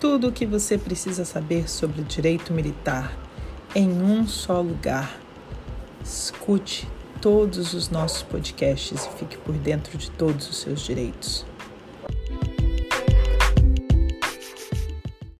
Tudo o que você precisa saber sobre o direito militar em um só lugar. Escute todos os nossos podcasts e fique por dentro de todos os seus direitos.